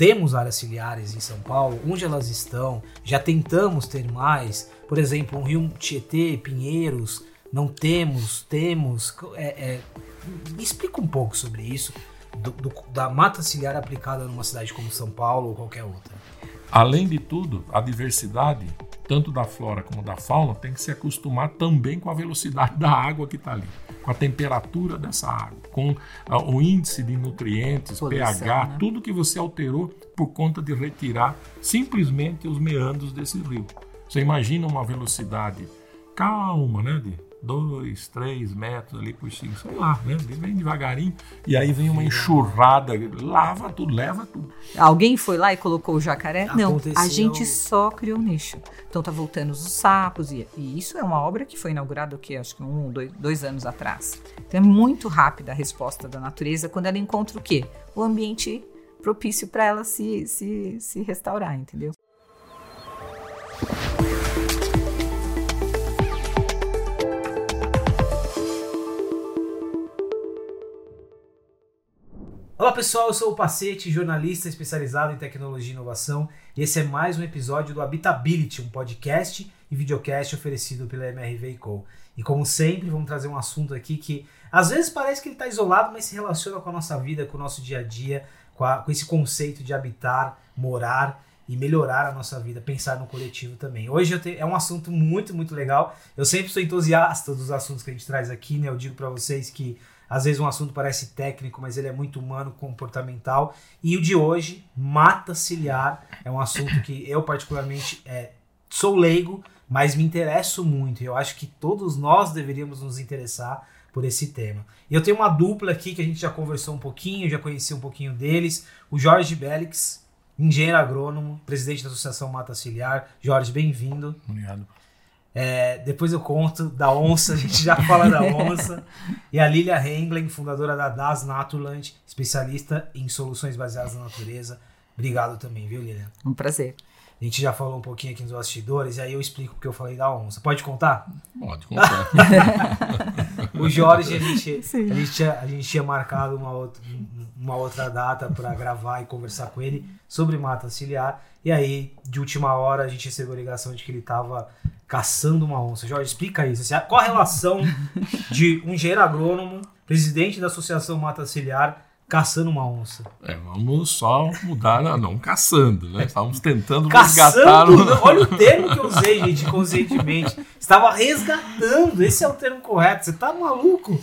temos áreas ciliares em São Paulo, onde elas estão, já tentamos ter mais, por exemplo, um rio Tietê, Pinheiros, não temos, temos. É, é, me explica um pouco sobre isso, do, do, da mata ciliar aplicada numa cidade como São Paulo ou qualquer outra. Além de tudo, a diversidade, tanto da flora como da fauna, tem que se acostumar também com a velocidade da água que está ali, com a temperatura dessa água, com o índice de nutrientes, Poluição, pH, né? tudo que você alterou por conta de retirar simplesmente os meandros desse rio. Você imagina uma velocidade calma, né, de dois, três metros ali por cima, sei lá, né? Vem devagarinho e aí vem uma enxurrada, lava tudo, leva tudo. Alguém foi lá e colocou o jacaré? Aconteceu... Não, a gente só criou um nicho. Então tá voltando os sapos e, e isso é uma obra que foi inaugurada o que acho que um, dois, dois anos atrás. Então é muito rápida a resposta da natureza quando ela encontra o quê? O ambiente propício para ela se, se, se restaurar, entendeu? Olá pessoal, eu sou o Pacete, jornalista especializado em tecnologia e inovação, e esse é mais um episódio do Habitability, um podcast e videocast oferecido pela MRV Co. E como sempre, vamos trazer um assunto aqui que às vezes parece que ele está isolado, mas se relaciona com a nossa vida, com o nosso dia a dia, com, a, com esse conceito de habitar, morar e melhorar a nossa vida, pensar no coletivo também. Hoje te, é um assunto muito, muito legal. Eu sempre sou entusiasta dos assuntos que a gente traz aqui, né? Eu digo para vocês que às vezes um assunto parece técnico, mas ele é muito humano, comportamental. E o de hoje, mata ciliar, é um assunto que eu particularmente é, sou leigo, mas me interesso muito. Eu acho que todos nós deveríamos nos interessar por esse tema. E eu tenho uma dupla aqui que a gente já conversou um pouquinho, já conheci um pouquinho deles. O Jorge Bélix, engenheiro agrônomo, presidente da Associação Mata Ciliar. Jorge, bem-vindo. Obrigado. É, depois eu conto da onça, a gente já fala da onça. E a Lilia Henglen, fundadora da Das Naturland, especialista em soluções baseadas na natureza. Obrigado também, viu, Lilia? Um prazer. A gente já falou um pouquinho aqui nos bastidores, e aí eu explico porque eu falei da onça. Pode contar? Pode contar. o Jorge, a gente, a gente, tinha, a gente tinha marcado uma outra, uma outra data para gravar e conversar com ele sobre mata ciliar. E aí, de última hora, a gente recebeu a ligação de que ele estava caçando uma onça. Jorge, explica isso. Qual a relação de um engenheiro agrônomo, presidente da Associação Mata Ciliar, caçando uma onça? É, vamos só mudar, não, não caçando, né? Estávamos tentando caçando, resgatar. Olha o termo que eu usei, gente, conscientemente. Estava resgatando, esse é o termo correto. Você tá maluco?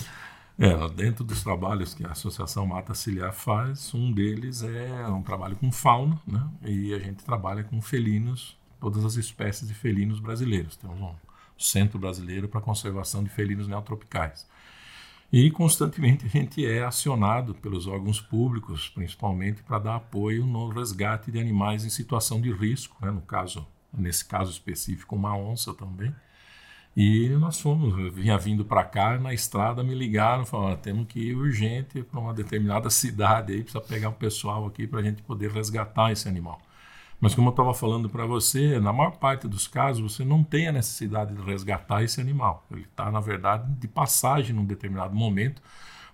É, dentro dos trabalhos que a Associação Mata Ciliar faz, um deles é um trabalho com fauna, né? E a gente trabalha com felinos todas as espécies de felinos brasileiros. Temos um centro brasileiro para conservação de felinos neotropicais. E constantemente a gente é acionado pelos órgãos públicos, principalmente para dar apoio no resgate de animais em situação de risco, né? no caso, nesse caso específico, uma onça também. E nós fomos, vinha vindo para cá, na estrada me ligaram, falaram, temos que ir urgente para uma determinada cidade aí, precisa pegar o pessoal aqui para a gente poder resgatar esse animal. Mas como eu estava falando para você, na maior parte dos casos você não tem a necessidade de resgatar esse animal. Ele está, na verdade, de passagem num determinado momento,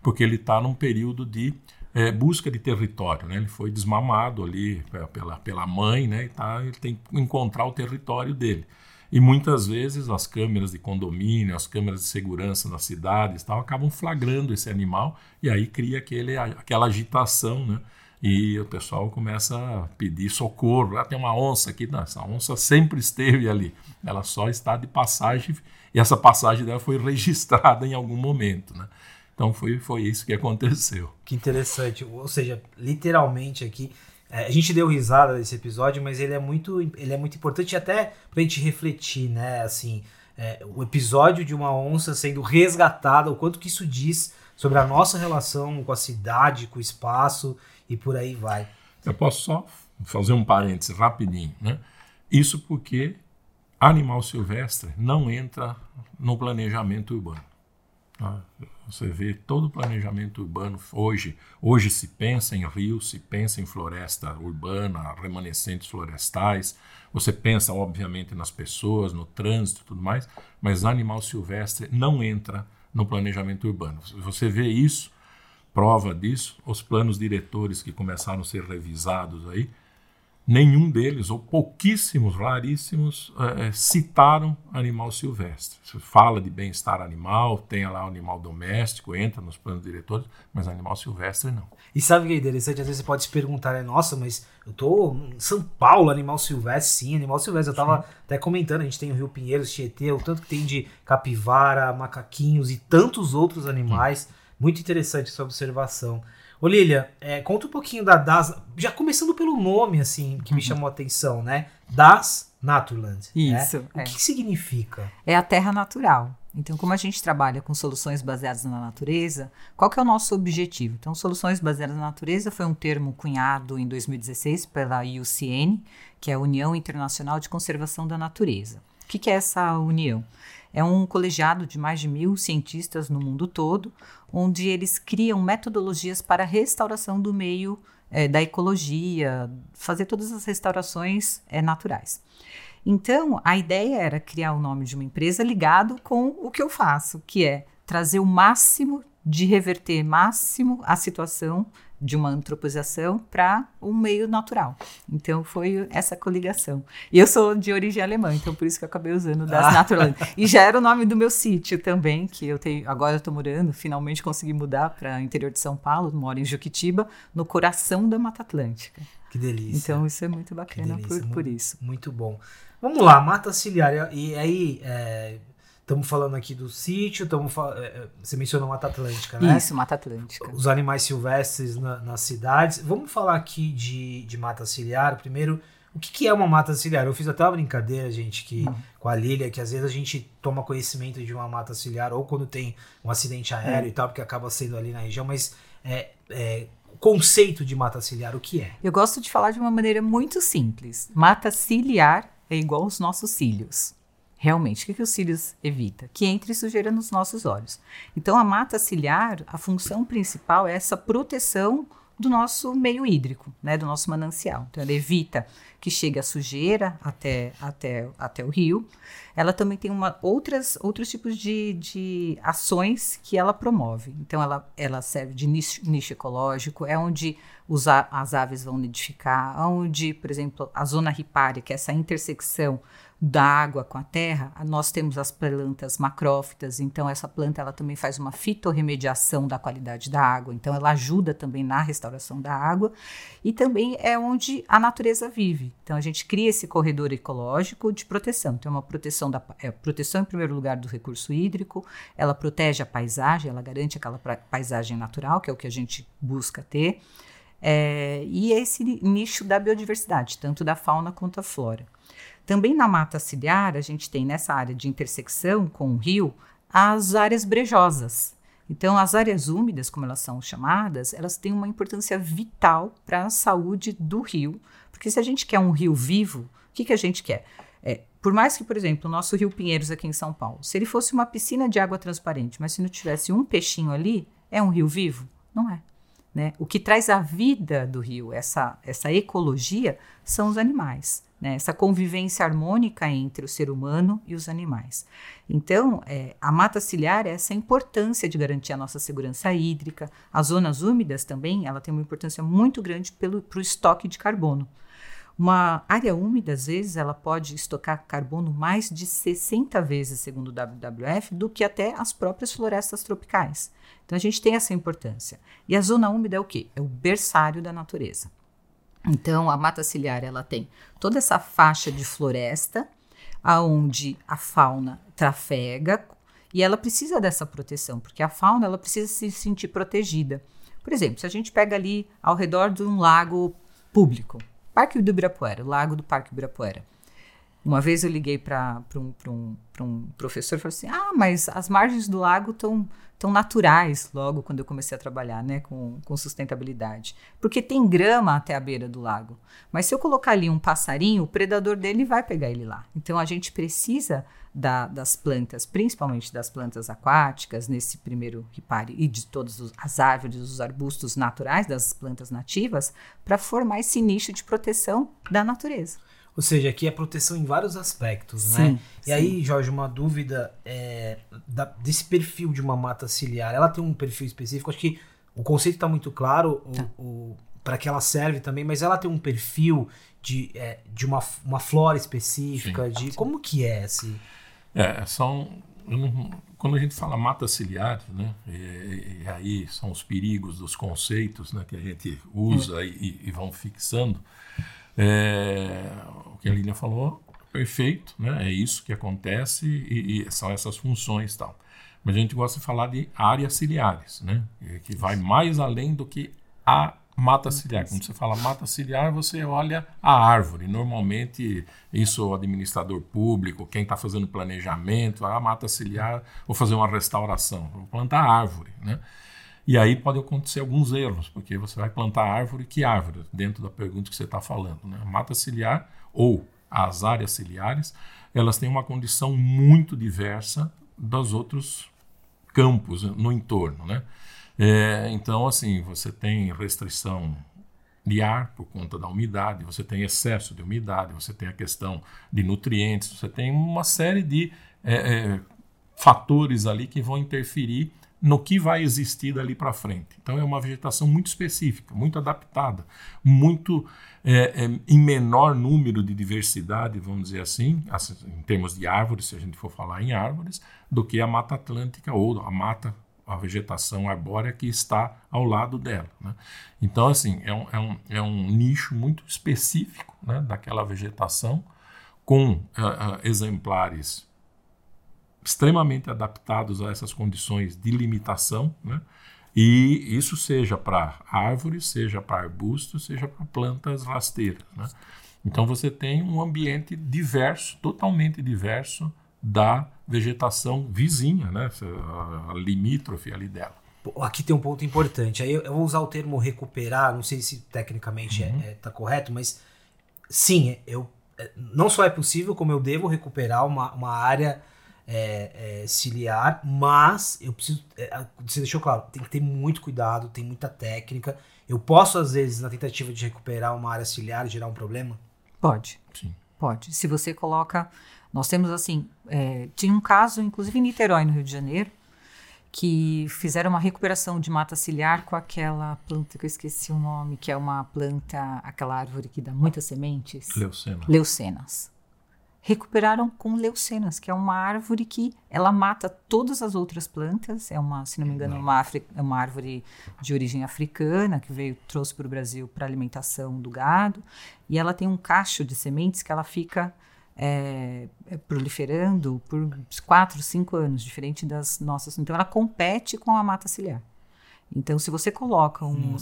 porque ele está num período de é, busca de território. Né? Ele foi desmamado ali pela, pela mãe, né? e tá, ele tem que encontrar o território dele. E muitas vezes as câmeras de condomínio, as câmeras de segurança nas cidades tal, acabam flagrando esse animal e aí cria aquele, aquela agitação, né? E o pessoal começa a pedir socorro. Ah, tem uma onça aqui. Não, essa onça sempre esteve ali. Ela só está de passagem e essa passagem dela foi registrada em algum momento. Né? Então foi, foi isso que aconteceu. Que interessante. Ou seja, literalmente aqui. É, a gente deu risada nesse episódio, mas ele é muito, ele é muito importante até para a gente refletir, né? Assim, é, o episódio de uma onça sendo resgatada, o quanto que isso diz sobre a nossa relação com a cidade, com o espaço e por aí vai. Eu posso só fazer um parêntese rapidinho, né? Isso porque animal silvestre não entra no planejamento urbano. Tá? Você vê todo o planejamento urbano hoje. Hoje se pensa em rio, se pensa em floresta urbana, remanescentes florestais. Você pensa, obviamente, nas pessoas, no trânsito e tudo mais, mas animal silvestre não entra no planejamento urbano. Você vê isso prova disso, os planos diretores que começaram a ser revisados aí, nenhum deles, ou pouquíssimos, raríssimos, é, citaram animal silvestre. Você fala de bem-estar animal, tem lá o animal doméstico, entra nos planos diretores, mas animal silvestre não. E sabe o que é interessante? Às vezes você pode se perguntar, né? nossa, mas eu tô em São Paulo, animal silvestre, sim, animal silvestre. Eu tava sim. até comentando, a gente tem o Rio Pinheiros, Tietê, o tanto que tem de capivara, macaquinhos e tantos outros animais. Sim. Muito interessante essa observação. Ô Lilia, é, conta um pouquinho da DAS, já começando pelo nome, assim, que me uhum. chamou a atenção, né? DAS Naturland. Né? Isso. Né? O é. que significa? É a terra natural. Então, como a gente trabalha com soluções baseadas na natureza, qual que é o nosso objetivo? Então, soluções baseadas na natureza foi um termo cunhado em 2016 pela IUCN, que é a União Internacional de Conservação da Natureza. O que, que é essa união? É um colegiado de mais de mil cientistas no mundo todo, onde eles criam metodologias para a restauração do meio, é, da ecologia, fazer todas as restaurações é, naturais. Então, a ideia era criar o nome de uma empresa ligado com o que eu faço, que é trazer o máximo de reverter máximo a situação de uma antropização para um meio natural. Então foi essa coligação. E eu sou de origem alemã, então por isso que eu acabei usando das ah. Naturland. E já era o nome do meu sítio também, que eu tenho, agora eu estou morando, finalmente consegui mudar para o interior de São Paulo, moro em Juquitiba, no coração da Mata Atlântica. Que delícia. Então isso é muito bacana por, por isso. Muito bom. Vamos lá, mata ciliar. E aí, é, Estamos falando aqui do sítio, fal... É, é, você mencionou Mata Atlântica, né? Isso, Mata Atlântica. Os animais silvestres na, nas cidades. Vamos falar aqui de, de mata ciliar. Primeiro, o que, que, é uma mata ciliar? Eu fiz até uma brincadeira, gente, que hum. com a Lília, que às vezes a gente toma conhecimento de uma mata ciliar ou quando tem um acidente aéreo hum. e tal, porque acaba sendo ali na região, mas é, é, o conceito de mata ciliar, o que é? Eu gosto de falar de uma maneira muito simples. Mata ciliar é igual aos nossos cílios. Realmente, o que, que os cílios evita? Que entre sujeira nos nossos olhos. Então, a mata ciliar, a função principal é essa proteção do nosso meio hídrico, né, do nosso manancial. Então, ela evita que chegue a sujeira até, até, até o rio. Ela também tem uma, outras, outros tipos de, de ações que ela promove. Então, ela, ela serve de nicho, nicho ecológico, é onde os, as aves vão nidificar, onde, por exemplo, a zona ripária, que é essa intersecção da água com a terra, nós temos as plantas macrófitas, então essa planta ela também faz uma fitorremediação da qualidade da água, então ela ajuda também na restauração da água e também é onde a natureza vive. Então a gente cria esse corredor ecológico de proteção. Então é uma proteção da é, proteção em primeiro lugar do recurso hídrico, ela protege a paisagem, ela garante aquela paisagem natural, que é o que a gente busca ter. É, e esse nicho da biodiversidade, tanto da fauna quanto da flora. Também na mata ciliar, a gente tem nessa área de intersecção com o rio as áreas brejosas. Então, as áreas úmidas, como elas são chamadas, elas têm uma importância vital para a saúde do rio, porque se a gente quer um rio vivo, o que, que a gente quer? É, por mais que, por exemplo, o nosso Rio Pinheiros aqui em São Paulo, se ele fosse uma piscina de água transparente, mas se não tivesse um peixinho ali, é um rio vivo? Não é. Né? O que traz a vida do rio, essa, essa ecologia, são os animais né, essa convivência harmônica entre o ser humano e os animais. Então, é, a mata ciliar é essa importância de garantir a nossa segurança hídrica. As zonas úmidas também, ela tem uma importância muito grande para o estoque de carbono. Uma área úmida, às vezes, ela pode estocar carbono mais de 60 vezes, segundo o WWF, do que até as próprias florestas tropicais. Então, a gente tem essa importância. E a zona úmida é o quê? É o berçário da natureza. Então, a mata ciliar ela tem toda essa faixa de floresta, aonde a fauna trafega e ela precisa dessa proteção, porque a fauna ela precisa se sentir protegida. Por exemplo, se a gente pega ali ao redor de um lago público, Parque do Ibirapuera, Lago do Parque Ibirapuera. Uma vez eu liguei para um, um, um professor e falei assim: Ah, mas as margens do lago estão tão naturais logo quando eu comecei a trabalhar né, com, com sustentabilidade. Porque tem grama até a beira do lago. Mas se eu colocar ali um passarinho, o predador dele vai pegar ele lá. Então a gente precisa da, das plantas, principalmente das plantas aquáticas, nesse primeiro ripare, e de todas as árvores, os arbustos naturais, das plantas nativas, para formar esse nicho de proteção da natureza. Ou seja, aqui é proteção em vários aspectos, né? sim, né? E sim. aí, Jorge, uma dúvida é, da, desse perfil de uma mata ciliar. Ela tem um perfil específico? Acho que o conceito está muito claro, Tá. o, o, para que ela serve também, mas ela tem um perfil de, é, de uma, uma flora específica, de como que é esse... É, são. eu não- Quando a gente fala mata ciliar, né, e, e aí são os perigos dos conceitos né, que a gente usa e, e vão fixando. É, o que a Lilian falou, perfeito, né, é isso que acontece e, e são essas funções e tal. Mas a gente gosta de falar de áreas ciliares, né, que vai mais além do que a mata ciliar. Quando você fala mata ciliar, você olha a árvore. Normalmente, isso o administrador público, quem está fazendo planejamento, a mata ciliar, vou fazer uma restauração, vou plantar árvore, né? E aí pode acontecer alguns erros, porque você vai plantar árvore, que árvore? Dentro da pergunta que você está falando. Né? A mata ciliar ou as áreas ciliares, elas têm uma condição muito diversa dos outros campos no entorno. Né? É, então, assim, você tem restrição de ar por conta da umidade, você tem excesso de umidade, você tem a questão de nutrientes, você tem uma série de é, é, fatores ali que vão interferir no que vai existir dali para frente. Então é uma vegetação muito específica, muito adaptada, muito é, é, em menor número de diversidade, vamos dizer assim, em termos de árvores, se a gente for falar em árvores, do que a Mata Atlântica ou a mata a vegetação arbórea que está ao lado dela. Né? Então, assim, é um, é, um, é um nicho muito específico né, daquela vegetação, com uh, uh, exemplares extremamente adaptados a essas condições de limitação, né? e isso seja para árvores, seja para arbustos, seja para plantas rasteiras. Né? Então, você tem um ambiente diverso, totalmente diverso, da vegetação vizinha, né? a limítrofe ali dela. Aqui tem um ponto importante. Aí eu vou usar o termo recuperar, não sei se tecnicamente está uhum. é, é, tá correto, mas sim, eu não só é possível, como eu devo recuperar uma, uma área é, é, ciliar, mas eu preciso. É, você deixou claro, tem que ter muito cuidado, tem muita técnica. Eu posso, às vezes, na tentativa de recuperar uma área ciliar, gerar um problema? Pode. Sim. Pode. Se você coloca nós temos assim, é, tinha um caso, inclusive em Niterói, no Rio de Janeiro, que fizeram uma recuperação de mata ciliar com aquela planta que eu esqueci o nome, que é uma planta, aquela árvore que dá muitas sementes. Leucena. Leucenas. Recuperaram com leucenas, que é uma árvore que ela mata todas as outras plantas. É uma, se não me engano, uma, é uma árvore de origem africana que veio trouxe para o Brasil para alimentação do gado. E ela tem um cacho de sementes que ela fica é, proliferando por 4, 5 anos, diferente das nossas. Então, ela compete com a mata ciliar. Então, se você coloca um,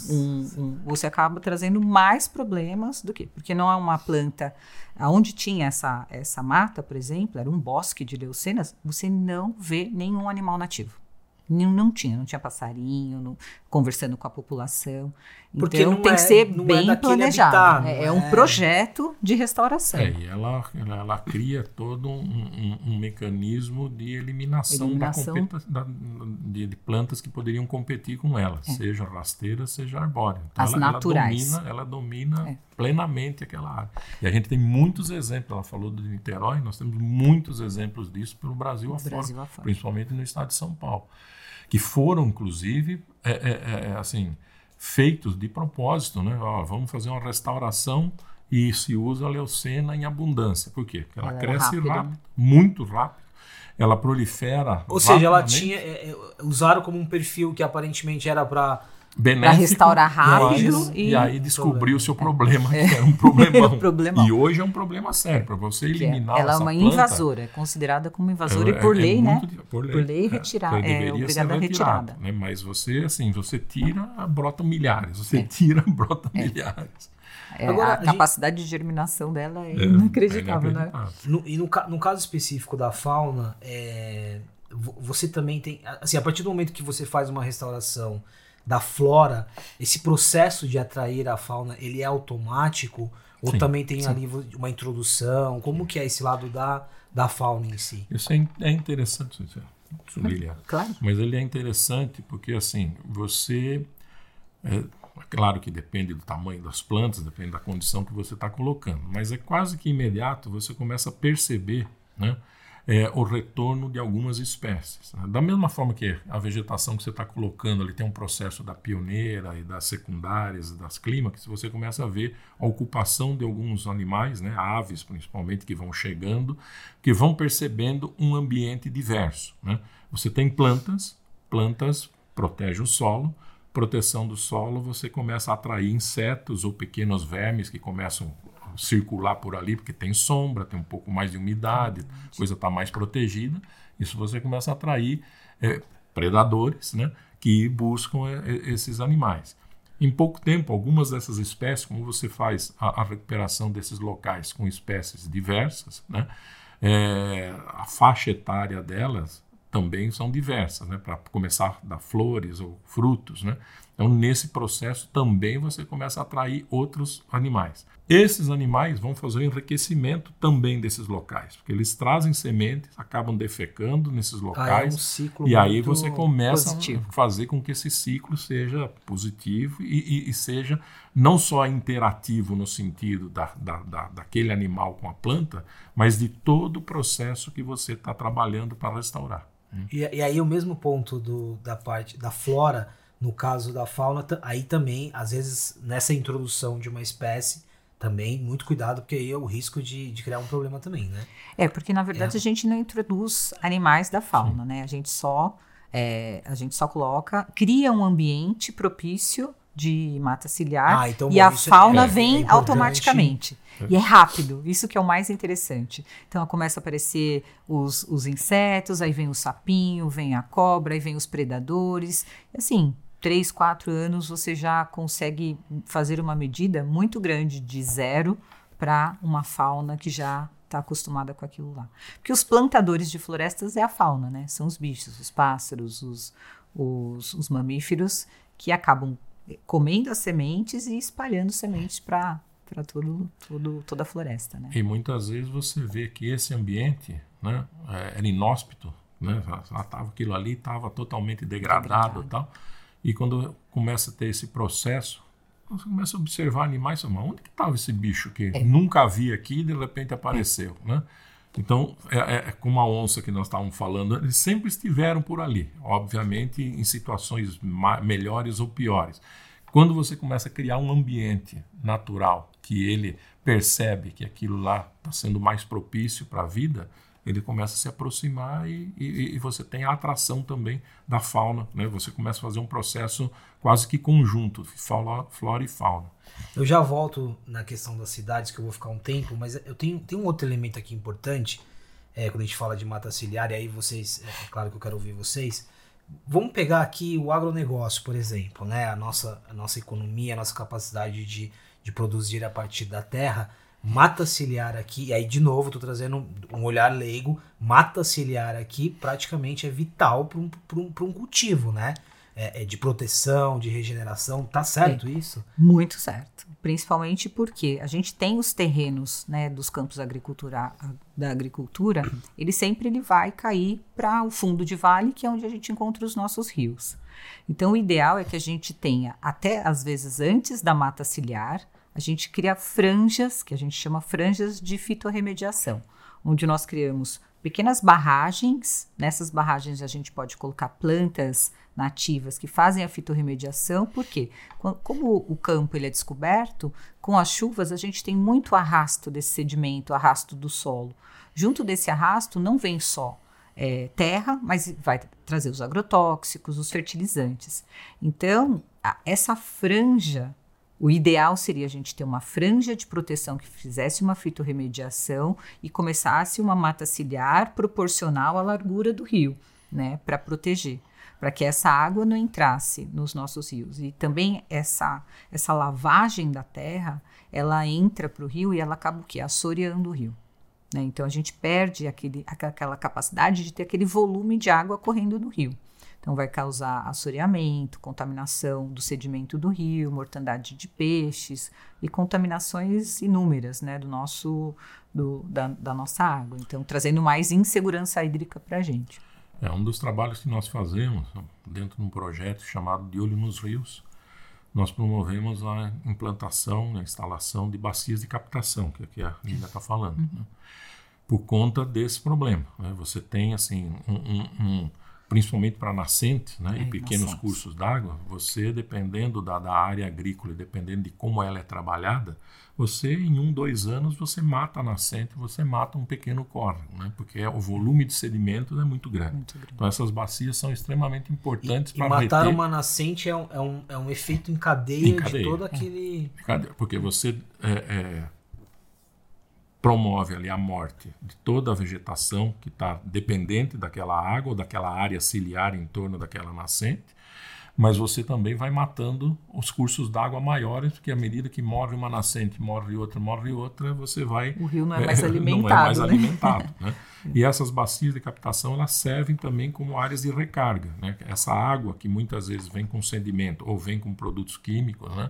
Você acaba trazendo mais problemas do que. Porque não é uma planta. Onde tinha essa, essa mata, por exemplo, era um bosque de leucenas, você não vê nenhum animal nativo. Não, não tinha, não tinha passarinho, não, conversando com a população. Porque então tem é, que ser bem é planejado. Habitat, é, é, um projeto de restauração. É, e ela, ela, ela cria todo um, um, um, mecanismo de eliminação, Eliminação. Da, da de, de, plantas que poderiam competir com ela, É. seja rasteira, seja arbórea. Então As ela, naturais. Ela domina, ela domina É. plenamente aquela área. E a gente tem muitos exemplos. Ela falou de Niterói, nós temos muitos exemplos disso pelo Brasil afora, Brasil afora. principalmente no estado de São Paulo, que foram inclusive é, é, é, assim feitos de propósito, né? Ó, vamos fazer uma restauração e se usa a leucena em abundância. Por quê? Porque ela, Ela é cresce rápida. rápido, muito rápido. Ela prolifera. Ou seja, ela tinha. é, é, usaram como um perfil que aparentemente era para benéfico, restaurar rápido mas- e- e aí descobriu o seu problema, que É. era um problemão. Um problemão. E hoje é um problema sério. Para você que é- eliminar ela é uma planta, invasora, é considerada como invasora é- e por é lei, né? muito Por lei, Por lei, é, retirar- é obrigada a retirada. Né? Mas você, assim, você tira, brota milhares. Você É. tira, brota milhares. É, Agora, a a gente- capacidade de germinação dela é, É, inacreditável, é né? No, e no, no caso específico da fauna, é, vo- você também tem. Assim, a partir do momento que você faz uma restauração da flora, esse processo de atrair a fauna, ele é automático? Ou Sim, também tem sim. ali uma introdução? Como que é esse lado da, da fauna em si? Isso é, é interessante, isso é-. Claro. Mas ele é interessante porque, assim, você. É, é claro que depende do tamanho das plantas, depende da condição que você está colocando, mas é quase que imediato você começa a perceber né, é, o retorno de algumas espécies. Né? Da mesma forma que a vegetação que você está colocando ali tem um processo da pioneira e das secundárias, das clímax, você começa a ver a ocupação de alguns animais, né? aves principalmente, que vão chegando, que vão percebendo um ambiente diverso. Né? Você tem plantas, plantas protegem o solo, proteção do solo, você começa a atrair insetos ou pequenos vermes que começam circular por ali, porque tem sombra, tem um pouco mais de umidade, a coisa está mais protegida. Isso você começa a atrair é, predadores né, que buscam é, é, esses animais. Em pouco tempo, algumas dessas espécies, como você faz a, a recuperação desses locais com espécies diversas, né, é, a faixa etária delas também são diversas, né, para começar a dar flores ou frutos. Né? Então, nesse processo também você começa a atrair outros animais. Esses animais vão fazer o enriquecimento também desses locais, porque eles trazem sementes, acabam defecando nesses locais. Ah, é um ciclo e aí você começa positivo. a fazer com que esse ciclo seja positivo e, e, e seja não só interativo no sentido da, da, da, daquele animal com a planta, mas de todo o processo que você está trabalhando para restaurar. E, e, aí o mesmo ponto do, da parte da flora, no caso da fauna, aí também, às vezes, nessa introdução de uma espécie, também muito cuidado, porque aí é o risco de, de criar um problema também, né? É, porque na verdade é. a gente não introduz animais da fauna, Sim. né? A gente só é, a gente só coloca, cria um ambiente propício de mata ciliar ah, então, e bom, a fauna é, vem é automaticamente. E é rápido, isso que é o mais interessante. Então começa a aparecer os, os insetos, aí vem o sapinho, vem a cobra, aí vem os predadores. Assim, três, quatro anos você já consegue fazer uma medida muito grande de zero para uma fauna que já está acostumada com aquilo lá. Porque os plantadores de florestas é a fauna, né? São os bichos, os pássaros, os, os, os mamíferos que acabam comendo as sementes e espalhando sementes para para todo, todo, toda a floresta, né? E muitas vezes você vê que esse ambiente, né, é, era inóspito, né? Tava aquilo ali estava totalmente degradado, degradado. tal. E quando começa a ter esse processo, você começa a observar animais, mas onde que estava esse bicho que é. nunca havia aqui e de repente apareceu, é. né? Então, é, é, é, como a onça que nós estávamos falando, eles sempre estiveram por ali, obviamente em situações melhores ou piores. Quando você começa a criar um ambiente natural que ele percebe que aquilo lá está sendo mais propício para a vida, ele começa a se aproximar e, e, e, você tem a atração também da fauna. Né? Você começa a fazer um processo quase que conjunto, fauna, flora e fauna. Eu já volto na questão das cidades, que eu vou ficar um tempo, mas eu tenho, um outro elemento aqui importante, é, quando a gente fala de mata ciliar, e aí vocês, é claro que eu quero ouvir vocês. Vamos pegar aqui o agronegócio, por exemplo, né? a, nossa, a nossa economia, a nossa capacidade de, de produzir a partir da terra mata ciliar aqui, e aí de novo estou trazendo um olhar leigo, mata ciliar aqui praticamente é vital para um, um, um cultivo, né? É, é, de proteção, de regeneração, tá certo é, isso? Muito certo. Principalmente porque a gente tem os terrenos né, dos campos agricultura, da agricultura, ele sempre ele vai cair para o fundo de vale, que é onde a gente encontra os nossos rios. Então, o ideal é que a gente tenha, até às vezes antes da mata ciliar, a gente cria franjas, que a gente chama franjas de fitorremediação, onde nós criamos pequenas barragens. Nessas barragens a gente pode colocar plantas nativas que fazem a fitorremediação, porque como o campo ele é descoberto, com as chuvas a gente tem muito arrasto desse sedimento, arrasto do solo. Junto desse arrasto não vem só é, terra, mas vai trazer os agrotóxicos, os fertilizantes. Então, a, essa franja o ideal seria a gente ter uma franja de proteção que fizesse uma fitorremediação e começasse uma mata ciliar proporcional à largura do rio, né, para proteger, para que essa água não entrasse nos nossos rios. E também essa essa lavagem da terra, ela entra para o rio e ela acaba o quê? Assoreando o rio. Né? Então a gente perde aquele, aquela capacidade de ter aquele volume de água correndo no rio. Então, vai causar assoreamento, contaminação do sedimento do rio, mortandade de peixes e contaminações inúmeras né, do nosso, do, da, da nossa água. Então, trazendo mais insegurança hídrica para a gente. É um dos trabalhos que nós fazemos dentro de um projeto chamado De Olho nos Rios. Nós promovemos a implantação, a instalação de bacias de captação, que aqui a Lina está falando. Uhum. Né? por conta desse problema. Né? Você tem assim um, um, um principalmente para nascentes né, é, e pequenos nascentes. cursos d'água, você dependendo da, da área agrícola, dependendo de como ela é trabalhada, você em um, dois anos você mata a nascente, você mata um pequeno córrego, né? porque é, o volume de sedimentos é muito grande. muito grande. Então essas bacias são extremamente importantes para matar reter... uma nascente é um, é, um, é um efeito em cadeia, em cadeia. de todo aquele... Porque você é, é promove ali a morte de toda a vegetação que está dependente daquela água ou daquela área ciliar em torno daquela nascente, mas você também vai matando os cursos d'água maiores, porque à medida que morre uma nascente, morre outra, morre outra, você vai... O rio não é mais é, alimentado, Não é mais né? alimentado, né? E essas bacias de captação, elas servem também como áreas de recarga, né? Essa água que muitas vezes vem com sedimento ou vem com produtos químicos, né?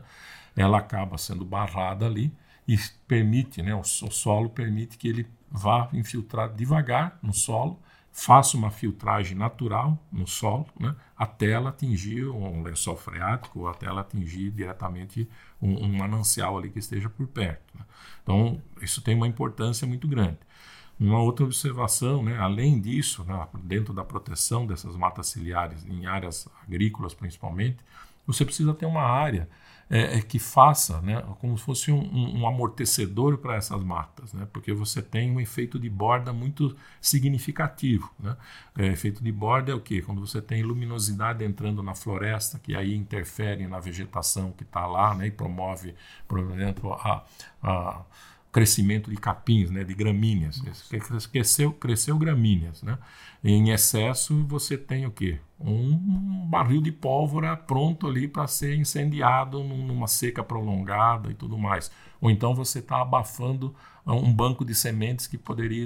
Ela acaba sendo barrada ali, e permite, né, o, o solo permite que ele vá infiltrar devagar no solo, faça uma filtragem natural no solo, né, até ela atingir um lençol freático ou até ela atingir diretamente um, um manancial ali que esteja por perto. Né. Então, isso tem uma importância muito grande. Uma outra observação, né, além disso, né, dentro da proteção dessas matas ciliares, em áreas agrícolas principalmente, você precisa ter uma área é, é, que faça né, como se fosse um, um amortecedor para essas matas, né, porque você tem um efeito de borda muito significativo. Né? É, efeito de borda é o quê? Quando você tem luminosidade entrando na floresta, que aí interfere na vegetação que está lá né, e promove, por exemplo, a, a crescimento de capins, né, de gramíneas. Cresceu, cresceu gramíneas. Né? Em excesso, você tem o quê? Um barril de pólvora pronto ali para ser incendiado numa seca prolongada e tudo mais. Ou então você está abafando um banco de sementes que poderia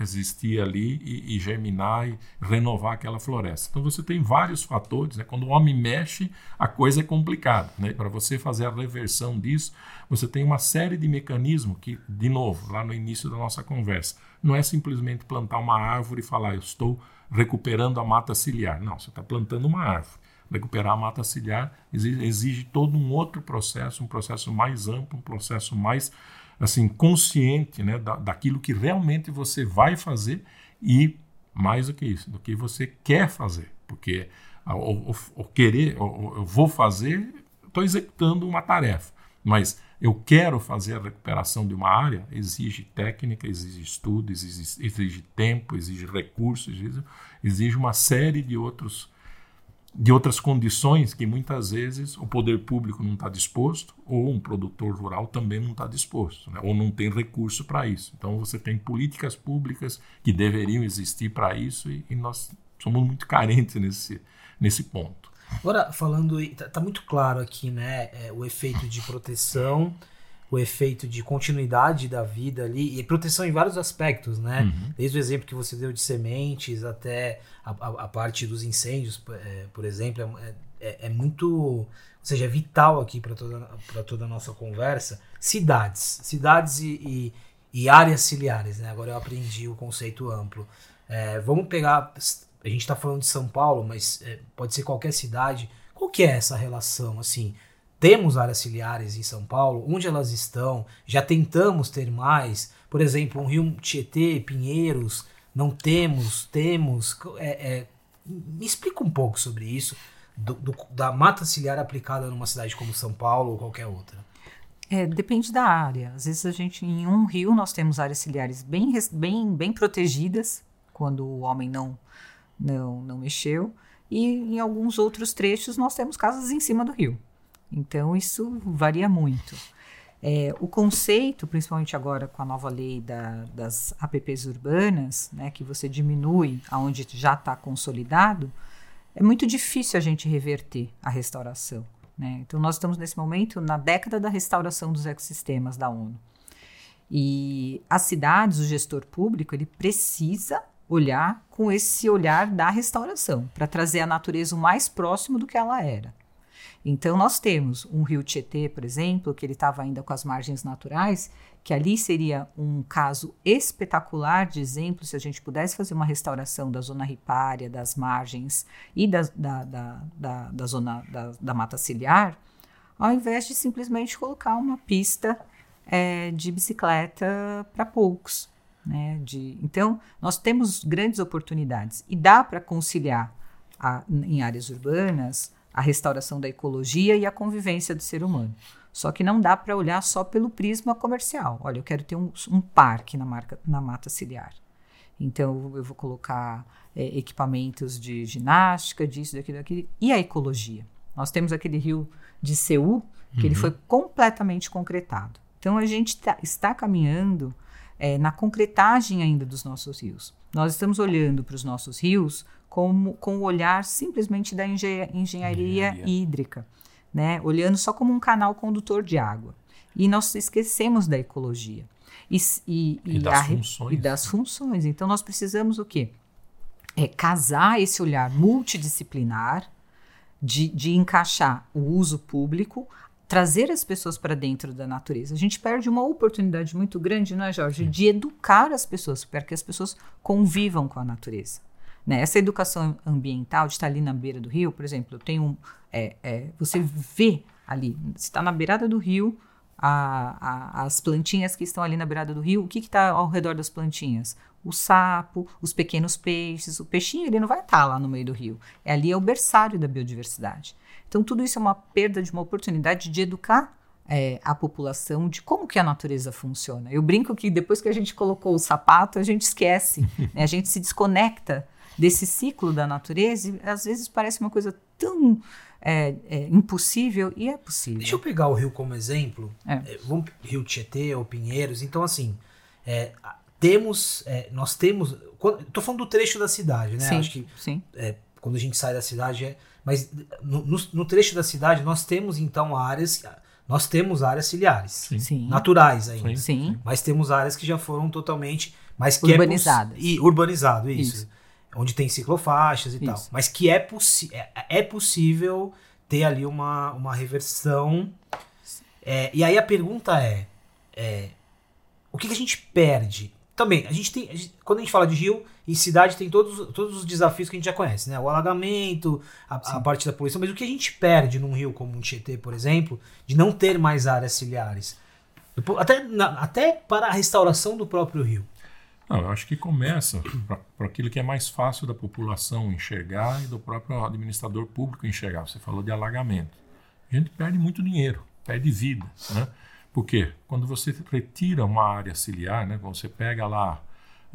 existir ali e, e, germinar e renovar aquela floresta. Então você tem vários fatores. Né? Quando o homem mexe, a coisa é complicada. Né? Para você fazer a reversão disso, você tem uma série de mecanismos que, de novo, lá no início da nossa conversa, não é simplesmente plantar uma árvore e falar, eu estou recuperando a mata ciliar. Não, você está plantando uma árvore. Recuperar a mata ciliar exige, exige todo um outro processo, um processo mais amplo, um processo mais assim consciente né, da, daquilo que realmente você vai fazer e mais do que isso, do que você quer fazer, porque o, o, o querer, o, eu vou fazer, estou executando uma tarefa, mas eu quero fazer a recuperação de uma área, exige técnica, exige estudo, exige, exige tempo, exige recursos, exige, exige uma série de outros de outras condições que muitas vezes o poder público não está disposto, ou um produtor rural também não está disposto, né? ou não tem recurso para isso. Então você tem políticas públicas que deveriam existir para isso e, e, nós somos muito carentes nesse, nesse ponto. Agora, falando, está tá muito claro aqui né, é, o efeito de proteção o efeito de continuidade da vida ali e proteção em vários aspectos, né? Uhum. Desde o exemplo que você deu de sementes até a, a, a parte dos incêndios, é, por exemplo, é, é, é, muito, ou seja, é vital aqui para toda, toda a nossa conversa. Cidades, cidades e, e, e, áreas ciliares, né? Agora eu aprendi o conceito amplo. É, vamos pegar, a gente está falando de São Paulo, mas é, pode ser qualquer cidade. Qual que é essa relação, assim? Temos áreas ciliares em São Paulo, onde elas estão? Já tentamos ter mais? Por exemplo, um rio Tietê, Pinheiros, não temos, temos. É, é, me explica um pouco sobre isso, do, do, da mata ciliar aplicada numa cidade como São Paulo ou qualquer outra. É, depende da área. Às vezes a gente, em um rio, nós temos áreas ciliares bem, bem, bem protegidas, quando o homem não, não, não mexeu, e em alguns outros trechos nós temos casas em cima do rio. Então, isso varia muito. É, o conceito, principalmente agora com a nova lei da, das APPs urbanas, né, que você diminui aonde já está consolidado, é muito difícil a gente reverter a restauração. Né? Então, nós estamos nesse momento na década da restauração dos ecossistemas da ONU. E as cidades, o gestor público, ele precisa olhar com esse olhar da restauração, para trazer a natureza o mais próximo do que ela era. Então, nós temos um rio Tietê, por exemplo, que ele estava ainda com as margens naturais, que ali seria um caso espetacular de exemplo se a gente pudesse fazer uma restauração da zona ripária, das margens e da, da, da, da, da zona da, da mata ciliar, ao invés de simplesmente colocar uma pista é, de bicicleta para poucos. Né, de, então, nós temos grandes oportunidades e dá para conciliar a, em áreas urbanas a restauração da ecologia e a convivência do ser humano. Só que não dá para olhar só pelo prisma comercial. Olha, eu quero ter um, um parque na, marca, na mata ciliar. Então, eu vou colocar é, equipamentos de ginástica, disso, daquilo, daquilo. E a ecologia? Nós temos aquele rio de Seul, que uhum. ele foi completamente concretado. Então, a gente tá, está caminhando é, na concretagem ainda dos nossos rios. Nós estamos olhando para os nossos rios como, com o olhar simplesmente da engen engenharia, engenharia hídrica, né? olhando só como um canal condutor de água. E nós esquecemos da ecologia. E, e, e, e das, a, funções. e das funções. Então, nós precisamos o quê? É casar esse olhar multidisciplinar de, de encaixar o uso público trazer as pessoas para dentro da natureza. A gente perde uma oportunidade muito grande, não é, Jorge, Sim. de educar as pessoas para que as pessoas convivam com a natureza. Né? Essa educação ambiental de estar ali na beira do rio, por exemplo, eu tenho um, é, é, você vê ali, você está na beirada do rio, a, a, as plantinhas que estão ali na beirada do rio, o que está ao redor das plantinhas? O sapo, os pequenos peixes, o peixinho ele não vai estar tá lá no meio do rio. É ali é o berçário da biodiversidade. Então, tudo isso é uma perda de uma oportunidade de educar é, a população de como que a natureza funciona. Eu brinco que depois que a gente colocou o sapato, a gente esquece, né? a gente se desconecta desse ciclo da natureza e às vezes parece uma coisa tão é, é, impossível e é possível. Deixa eu pegar o rio como exemplo. É. é vamos Rio Tietê ou Pinheiros. Então assim, é, temos, é, nós temos, estou falando do trecho da cidade, né? Sim, Acho que sim. quando a gente sai da cidade é mas no, no, no, trecho da cidade nós temos então áreas, nós temos áreas ciliares, Sim. naturais ainda. Sim. Mas temos áreas que já foram totalmente, mas que urbanizadas. É e urbanizado isso, isso, onde tem ciclofaixas e isso. tal. Mas que é, possi é, é possível ter ali uma, uma reversão. É, e aí a pergunta é, é o que, que a gente perde também, a gente tem. A gente, quando a gente fala de rio e cidade, tem todos, todos os desafios que a gente já conhece, né? O alagamento, a, a, parte da poluição, mas o que a gente perde num rio como um Tietê, por exemplo, de não ter mais áreas ciliares? Até, na, até para a restauração do próprio rio. Não, eu acho que começa para aquilo que é mais fácil da população enxergar e do próprio administrador público enxergar. Você falou de alagamento. A gente perde muito dinheiro, perde vida, né? Por quê? Quando você retira uma área ciliar, né, quando você pega lá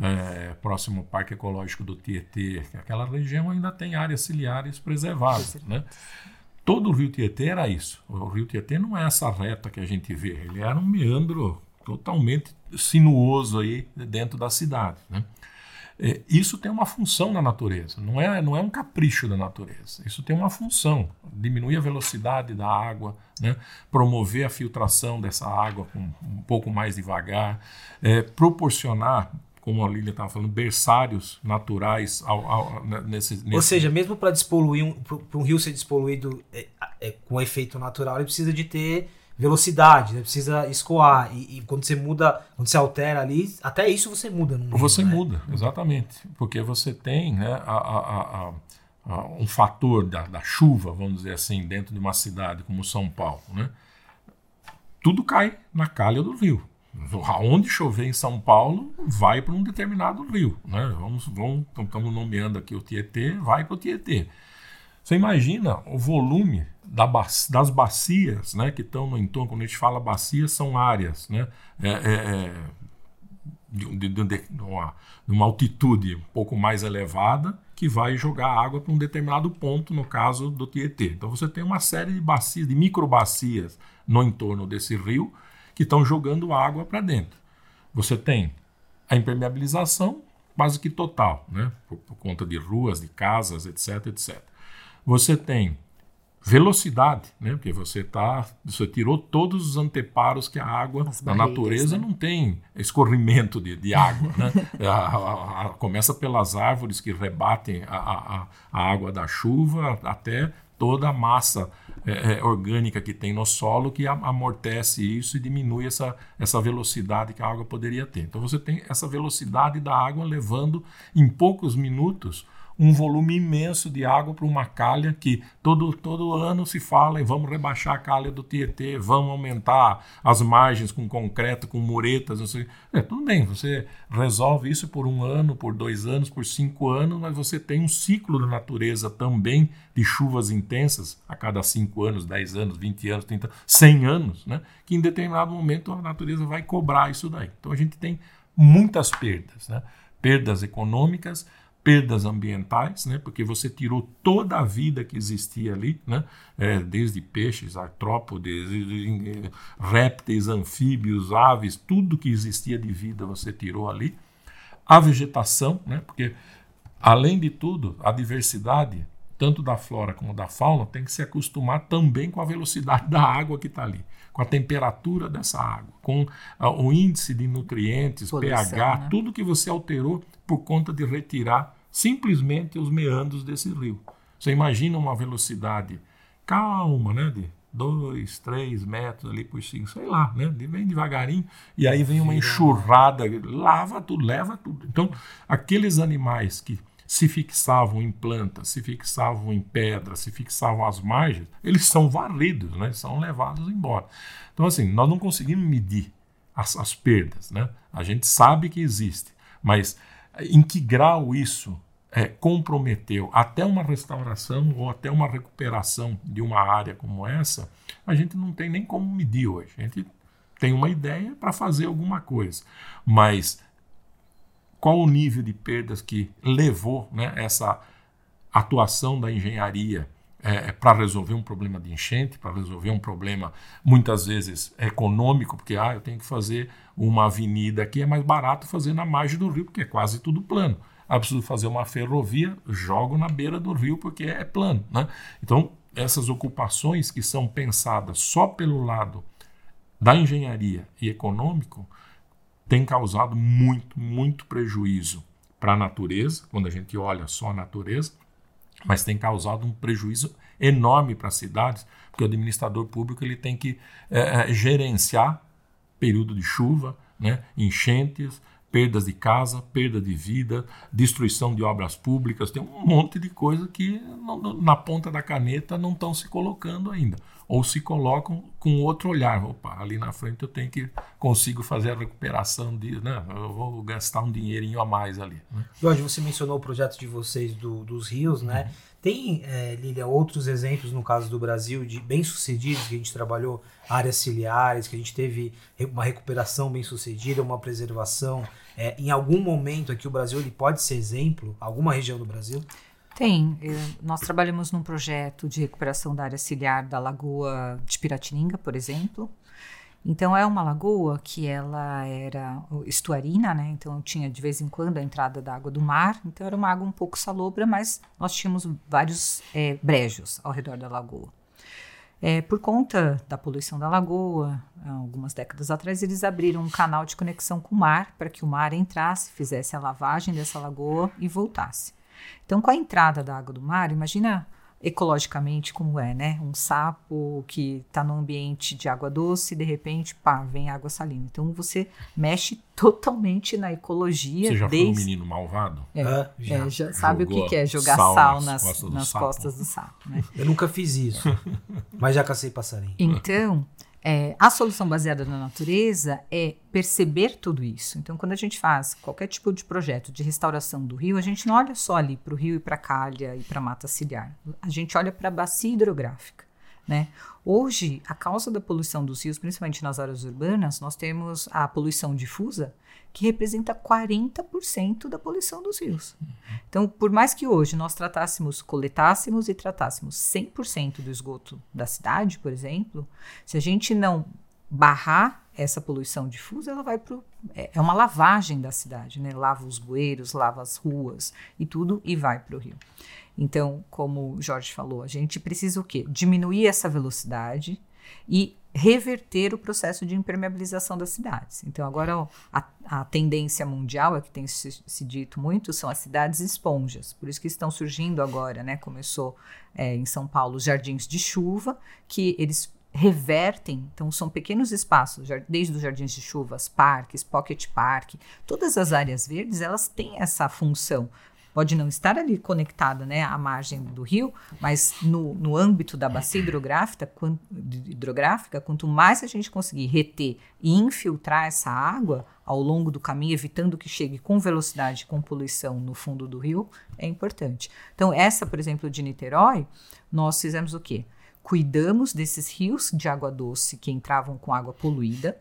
é, próximo ao Parque Ecológico do Tietê, aquela região ainda tem áreas ciliares preservadas. Né? Todo o rio Tietê era isso. O rio Tietê não é essa reta que a gente vê, ele era um meandro totalmente sinuoso aí dentro da cidade. Né? É, isso tem uma função na natureza, não é, não é um capricho da natureza. Isso tem uma função, diminuir a velocidade da água, né? promover a filtração dessa água com, um pouco mais devagar, é, proporcionar como a Lília estava falando, berçários naturais ao, ao, nesse, nesse, Ou seja, mesmo para despoluir um, um rio ser despoluído é, é, com efeito natural, ele precisa de ter velocidade, né? precisa escoar. E, e, quando você muda, quando você altera ali, até isso você muda. você né? muda, exatamente. Porque você tem né, a, a, a, um fator da, da, chuva, vamos dizer assim, dentro de uma cidade como São Paulo. Né? Tudo cai na calha do rio. Aonde chover em São Paulo, vai para um determinado rio. Né? Vamos, vamos, estamos nomeando aqui o Tietê, vai para o Tietê. Você imagina o volume da das bacias né, que estão no entorno, quando a gente fala bacias, são áreas né, é, é, é de, de, de, de, uma, de uma altitude um pouco mais elevada que vai jogar água para um determinado ponto, no caso do Tietê. Então você tem uma série de bacias, de microbacias no entorno desse rio que estão jogando água para dentro. Você tem a impermeabilização quase que total, né? por, por conta de ruas, de casas, etc, etc. Você tem velocidade, né? Porque você tá, você tirou todos os anteparos que a água na natureza né? não tem escorrimento de, de água, né? a, a, a, começa pelas árvores que rebatem a, água da chuva até toda a massa é, é, orgânica que tem no solo que amortece isso e diminui essa, essa velocidade que a água poderia ter. Então você tem essa velocidade da água levando em poucos minutos um volume imenso de água para uma calha que todo, todo ano se fala em vamos rebaixar a calha do Tietê, vamos aumentar as margens com concreto, com muretas. É, tudo bem, você resolve isso por um ano, por dois anos, por cinco anos, mas você tem um ciclo da natureza também de chuvas intensas a cada cinco anos, dez anos, vinte anos, trinta, cem anos, né? que em determinado momento a natureza vai cobrar isso daí. Então a gente tem muitas perdas, né? perdas econômicas, perdas ambientais, né? porque você tirou toda a vida que existia ali, né? É, desde peixes, artrópodes, répteis, anfíbios, aves, tudo que existia de vida você tirou ali. A vegetação, né? porque além de tudo, a diversidade, tanto da flora como da fauna, tem que se acostumar também com a velocidade da água que está ali, com a temperatura dessa água, com o índice de nutrientes, Poluição, pH, né? tudo que você alterou por conta de retirar simplesmente os meandros desse rio. Você imagina uma velocidade calma, né, de 2, 3 metros ali por 5, sei lá, né? Vem devagarinho e aí vem uma enxurrada, lava tudo, leva tudo. Então, aqueles animais que se fixavam em plantas, se fixavam em pedras, se fixavam às margens, eles são varridos, né? são levados embora. Então, assim, nós não conseguimos medir as, as perdas. Né? A gente sabe que existe, mas em que grau isso é, comprometeu até uma restauração ou até uma recuperação de uma área como essa, a gente não tem nem como medir hoje. A gente tem uma ideia para fazer alguma coisa, mas qual o nível de perdas que levou né, essa atuação da engenharia é, é para resolver um problema de enchente, para resolver um problema muitas vezes econômico, porque ah, eu tenho que fazer uma avenida aqui, é mais barato fazer na margem do rio, porque é quase tudo plano. Ah, preciso fazer uma ferrovia, jogo na beira do rio porque é plano. Né? Então, essas ocupações que são pensadas só pelo lado da engenharia e econômico têm causado muito, muito prejuízo para a natureza, quando a gente olha só a natureza, mas tem causado um prejuízo enorme para as cidades, porque o administrador público ele tem que é, gerenciar período de chuva, né, enchentes, perdas de casa, perda de vida, destruição de obras públicas, tem um monte de coisa que na ponta da caneta não estão se colocando ainda. Ou se colocam com outro olhar. Opa, ali na frente eu tenho que consigo fazer a recuperação de. Né, eu vou gastar um dinheirinho a mais ali. Né? Jorge, você mencionou o projeto de vocês do, dos rios, né? Uhum. Tem, é, Lília, outros exemplos no caso do Brasil de bem-sucedidos que a gente trabalhou, áreas ciliares, que a gente teve uma recuperação bem-sucedida, uma preservação. É, em algum momento aqui o Brasil ele pode ser exemplo? Alguma região do Brasil? Tem. Nós trabalhamos num projeto de recuperação da área ciliar da Lagoa de Piratininga, por exemplo. Então é uma lagoa que ela era estuarina, né? Então tinha de vez em quando a entrada da água do mar. Então era uma água um pouco salobra, mas nós tínhamos vários é, brejos ao redor da lagoa. É, por conta da poluição da lagoa, algumas décadas atrás, eles abriram um canal de conexão com o mar para que o mar entrasse, fizesse a lavagem dessa lagoa e voltasse. Então, com a entrada da água do mar, imagina ecologicamente como é, né? Um sapo que está no ambiente de água doce e de repente, pá, vem água salina. Então você mexe totalmente na ecologia. Você já desde... foi um menino malvado? É, ah, já. É, já sabe o que, que, é jogar sal, sal nas, costas, do, nas costas do sapo. Né? Eu nunca fiz isso, mas já cacei passarinho. Então, é, a solução baseada na natureza é perceber tudo isso. Então, quando a gente faz qualquer tipo de projeto de restauração do rio, a gente não olha só ali para o rio e para a calha e para a mata ciliar. A gente olha para a bacia hidrográfica. Né? Hoje, a causa da poluição dos rios, principalmente nas áreas urbanas, nós temos a poluição difusa, que representa 40% da poluição dos rios. Então, por mais que hoje nós tratássemos, coletássemos e tratássemos 100% do esgoto da cidade, por exemplo, se a gente não barrar essa poluição difusa, ela vai para é, é uma lavagem da cidade, né? Lava os bueiros, lava as ruas e tudo e vai para o rio. Então, como o Jorge falou, a gente precisa o quê? Diminuir essa velocidade e reverter o processo de impermeabilização das cidades. Então, agora a, a tendência mundial, é que tem se, se, dito muito, são as cidades esponjas. Por isso que estão surgindo agora, né? Começou é, em São Paulo os jardins de chuva, que eles revertem, então são pequenos espaços, desde os jardins de chuvas, parques, pocket park, todas as áreas verdes, elas têm essa função pode não estar ali conectada né, à margem do rio, mas no, no âmbito da bacia hidrográfica, quanto, hidrográfica, quanto mais a gente conseguir reter e infiltrar essa água ao longo do caminho, evitando que chegue com velocidade, com poluição no fundo do rio, é importante. Então, essa, por exemplo, de Niterói, nós fizemos o quê? Cuidamos desses rios de água doce que entravam com água poluída,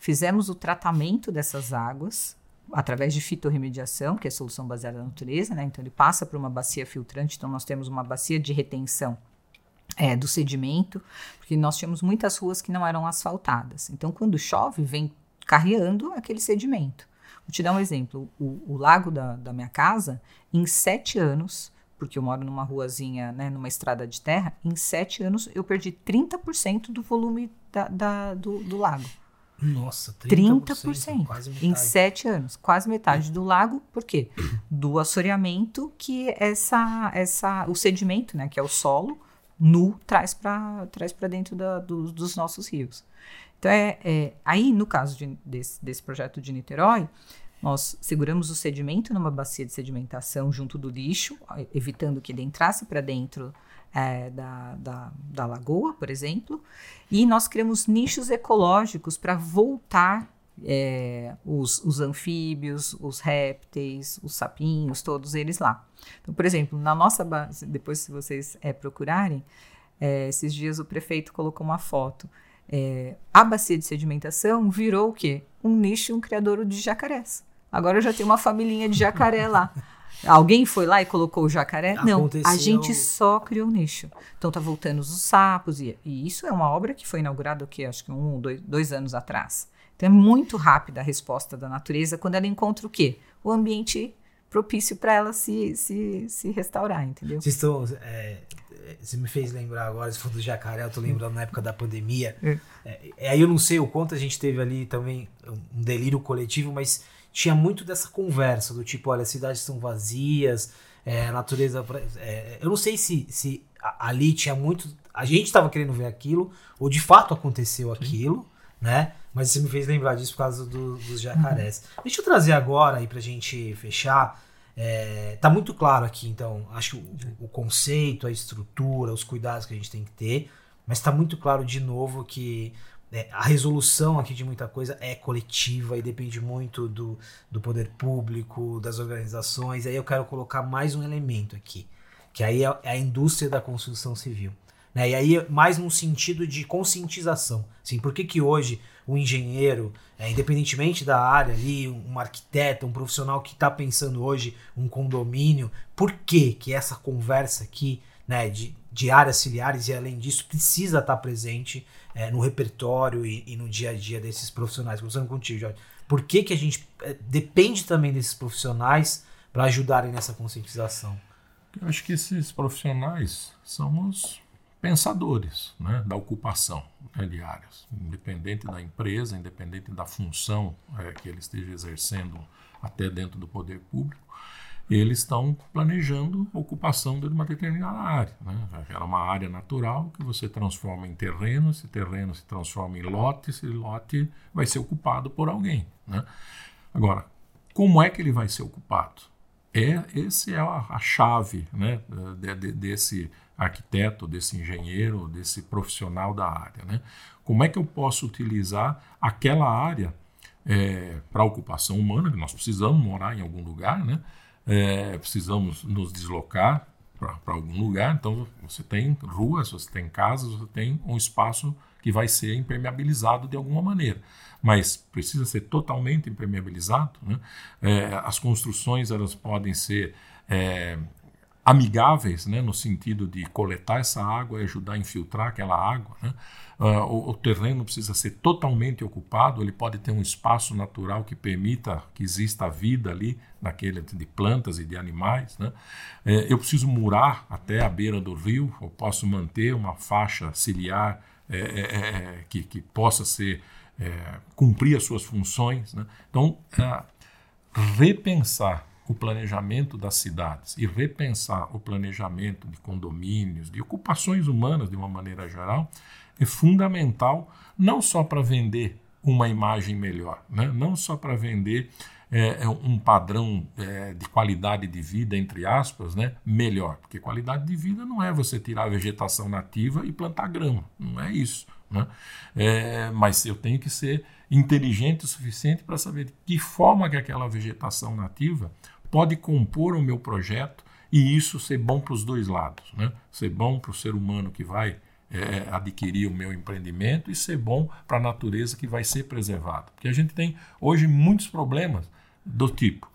fizemos o tratamento dessas águas, através de fitorremediação, que é solução baseada na natureza, né? Então ele passa por uma bacia filtrante, então nós temos uma bacia de retenção é, do sedimento, porque nós tínhamos muitas ruas que não eram asfaltadas. Então quando chove, vem carreando aquele sedimento. Vou te dar um exemplo. O, o lago da, da, minha casa, em sete anos, porque eu moro numa ruazinha, né, numa estrada de terra, em sete anos eu perdi 30% do volume da, da, do, do lago. Nossa, 30%. 30% quase metade. em sete anos, quase metade do lago. Por quê? Do assoreamento que essa, essa, o sedimento, né, que é o solo, nu, traz para traz dentro da, do, dos nossos rios. Então, é, é, aí, no caso de, desse, desse projeto de Niterói, nós seguramos o sedimento numa bacia de sedimentação junto do lixo, evitando que ele entrasse para dentro é, da, da, da lagoa, por exemplo, e nós criamos nichos ecológicos para voltar é, os, os, anfíbios, os répteis, os sapinhos, todos eles lá. Então, por exemplo, na nossa base, depois se vocês é, procurarem, é, esses dias o prefeito colocou uma foto. É, a bacia de sedimentação virou o quê? Um nicho, um criador de jacarés. Agora já tem uma família de jacaré lá. Alguém foi lá e colocou o jacaré? Aconteceu... Não, a gente só criou o nicho. Então tá voltando os sapos, e, e, isso é uma obra que foi inaugurada, o quê? Acho que um, dois, dois anos atrás. Então é muito rápida a resposta da natureza quando ela encontra o quê? O ambiente propício para ela se, se, se restaurar, entendeu? Vocês estão. É, você me fez lembrar agora, se for do jacaré, eu tô lembrando na época da pandemia. É. É, aí eu não sei o quanto a gente teve ali também um delírio coletivo, mas tinha muito dessa conversa, do tipo, olha, as cidades estão vazias, é, a natureza. É, eu não sei se, se ali tinha muito. A gente estava querendo ver aquilo, ou de fato aconteceu aquilo, né? Mas você me fez lembrar disso por causa do, dos jacarés. Uhum. Deixa eu trazer agora aí pra gente fechar. É, tá muito claro aqui, então, acho o, o conceito, a estrutura, os cuidados que a gente tem que ter, mas tá muito claro de novo que é, a resolução aqui de muita coisa é coletiva e depende muito do, do poder público, das organizações. Aí eu quero colocar mais um elemento aqui, que aí é, é a indústria da construção civil. Né? E aí mais num sentido de conscientização. Assim, por que, que hoje o engenheiro, é, independentemente da área ali, um arquiteto, um profissional que está pensando hoje um condomínio, por que, que essa conversa aqui né, de, de áreas ciliares e além disso precisa estar presente é, no repertório e, e, no dia a dia desses profissionais. Começando contigo, Jorge. Por que, que a gente é, depende também desses profissionais para ajudarem nessa conscientização? Eu acho que esses profissionais são os pensadores né, da ocupação né, de áreas, independente da empresa, independente da função é, que ele esteja exercendo até dentro do poder público eles estão planejando ocupação de uma determinada área. Né? Era uma área natural que você transforma em terreno, esse terreno se transforma em lote, esse lote vai ser ocupado por alguém. Né? Agora, como é que ele vai ser ocupado? É, esse é a, a chave né, de, de, desse arquiteto, desse engenheiro, desse profissional da área. Né? Como é que eu posso utilizar aquela área é, para ocupação humana, que nós precisamos morar em algum lugar, né? É, precisamos nos deslocar para algum lugar, então você tem ruas, você tem casas, você tem um espaço que vai ser impermeabilizado de alguma maneira. Mas precisa ser totalmente impermeabilizado. Né? É, as construções elas podem ser é, amigáveis, né, no sentido de coletar essa água e ajudar a infiltrar aquela água. Né? Uh, o, o, terreno precisa ser totalmente ocupado, ele pode ter um espaço natural que permita que exista vida ali, naquele de plantas e de animais. Né? É, eu preciso murar até a beira do rio, eu posso manter uma faixa ciliar é, é, é, é que, que, possa ser é, cumprir as suas funções. Né? Então, repensar o planejamento das cidades e repensar o planejamento de condomínios, de ocupações humanas de uma maneira geral, é fundamental não só para vender uma imagem melhor, né? não só para vender é, é, um padrão é, de qualidade de vida, entre aspas, né, melhor. Porque qualidade de vida não é você tirar a vegetação nativa e plantar grama, não é isso. Né? É, mas eu tenho que ser inteligente o suficiente para saber de que forma que aquela vegetação nativa pode compor o meu projeto e isso ser bom para os dois lados. Né? Ser bom para o ser humano que vai é, adquirir o meu empreendimento e ser bom para a natureza que vai ser preservada. Porque a gente tem hoje muitos problemas do tipo: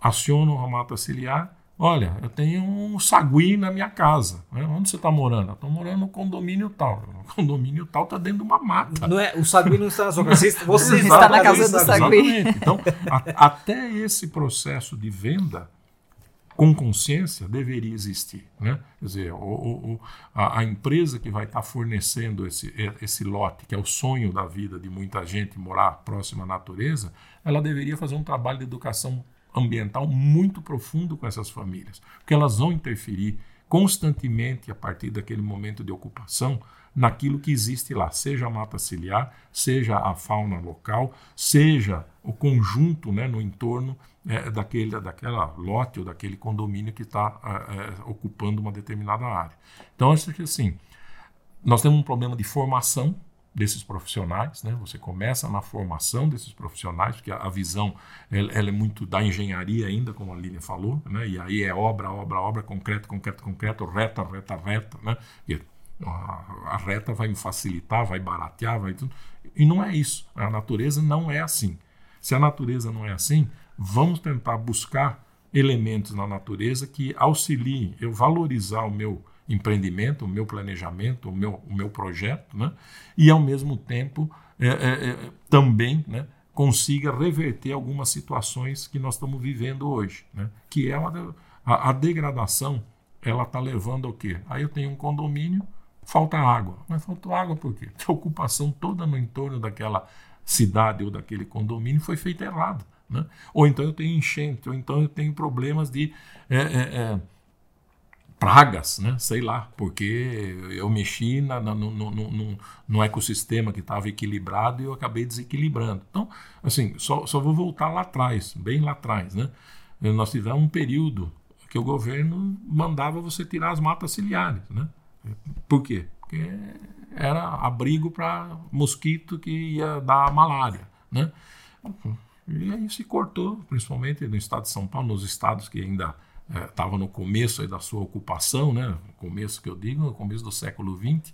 aciono a mata ciliar, olha, eu tenho um sagui na minha casa. Né? Onde você está morando? Estou morando no condomínio tal. O condomínio tal está dentro de uma mata. Não é, o sagui não está na sua casa. Você está na casa do sagui. Exatamente. Então, a, até esse processo de venda com consciência deveria existir. Né? Quer dizer, o, o, a, a, empresa que vai estar fornecendo esse, esse lote, que é o sonho da vida de muita gente morar próximo à natureza, ela deveria fazer um trabalho de educação ambiental muito profundo com essas famílias, porque elas vão interferir constantemente a partir daquele momento de ocupação naquilo que existe lá, seja a mata ciliar, seja a fauna local, seja o conjunto né, no entorno é, daquele, daquela lote ou daquele condomínio que está é, é, ocupando uma determinada área. Então, acho que assim, nós temos um problema de formação desses profissionais, né? Você começa na formação desses profissionais, porque a, visão ela, ela, é muito da engenharia ainda, como a Lília falou, né? E aí é obra, obra, obra, concreto, concreto, concreto, reta, reta, reta, né? E a, a reta vai me facilitar, vai baratear, vai tudo. E não é isso. A natureza não é assim. Se a natureza não é assim, vamos tentar buscar elementos na natureza que auxiliem eu valorizar o meu empreendimento, o meu planejamento, o meu, o meu projeto, né? e ao mesmo tempo é, é, é, também né, consiga reverter algumas situações que nós estamos vivendo hoje, né? que é uma, a, a degradação ela está levando ao quê? Aí eu tenho um condomínio, falta água. Mas faltou água por quê? Porque a ocupação toda no entorno daquela cidade ou daquele condomínio foi feita errada. Né? Ou então eu tenho enchente, ou então eu tenho problemas de é, é, é, pragas, né? sei lá, porque eu mexi na, na, no, no, no, no, ecossistema que estava equilibrado e eu acabei desequilibrando. Então, assim, só, só vou voltar lá atrás, bem lá atrás. Né? Nós tivemos um período que o governo mandava você tirar as matas ciliares. Né? Por quê? Porque era abrigo para mosquito que ia dar malária. Né? E aí se cortou, principalmente no estado de São Paulo, nos estados que ainda estavam é, no começo da sua ocupação, né? começo que eu digo, no começo do século XX,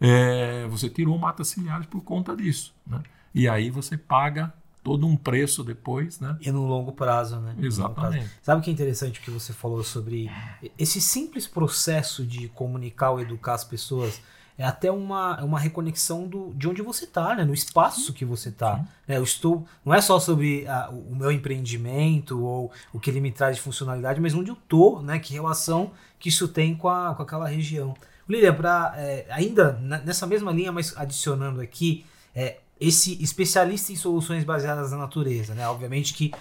é, você tirou matas ciliares por conta disso. Né? E aí você paga todo um preço depois, né? E no longo prazo, né? Exatamente. Prazo. Sabe o que é interessante que você falou sobre esse simples processo de comunicar ou educar as pessoas? É até uma, uma reconexão do, de onde você está, né? no espaço que você está. Né? Eu estou, não é só sobre a, o meu empreendimento ou o que ele me traz de funcionalidade, mas onde eu estou, né? que relação que isso tem com, a, com aquela região. Lilian, pra, é, ainda nessa mesma linha, mas adicionando aqui, é, esse especialista em soluções baseadas na natureza, né? Obviamente que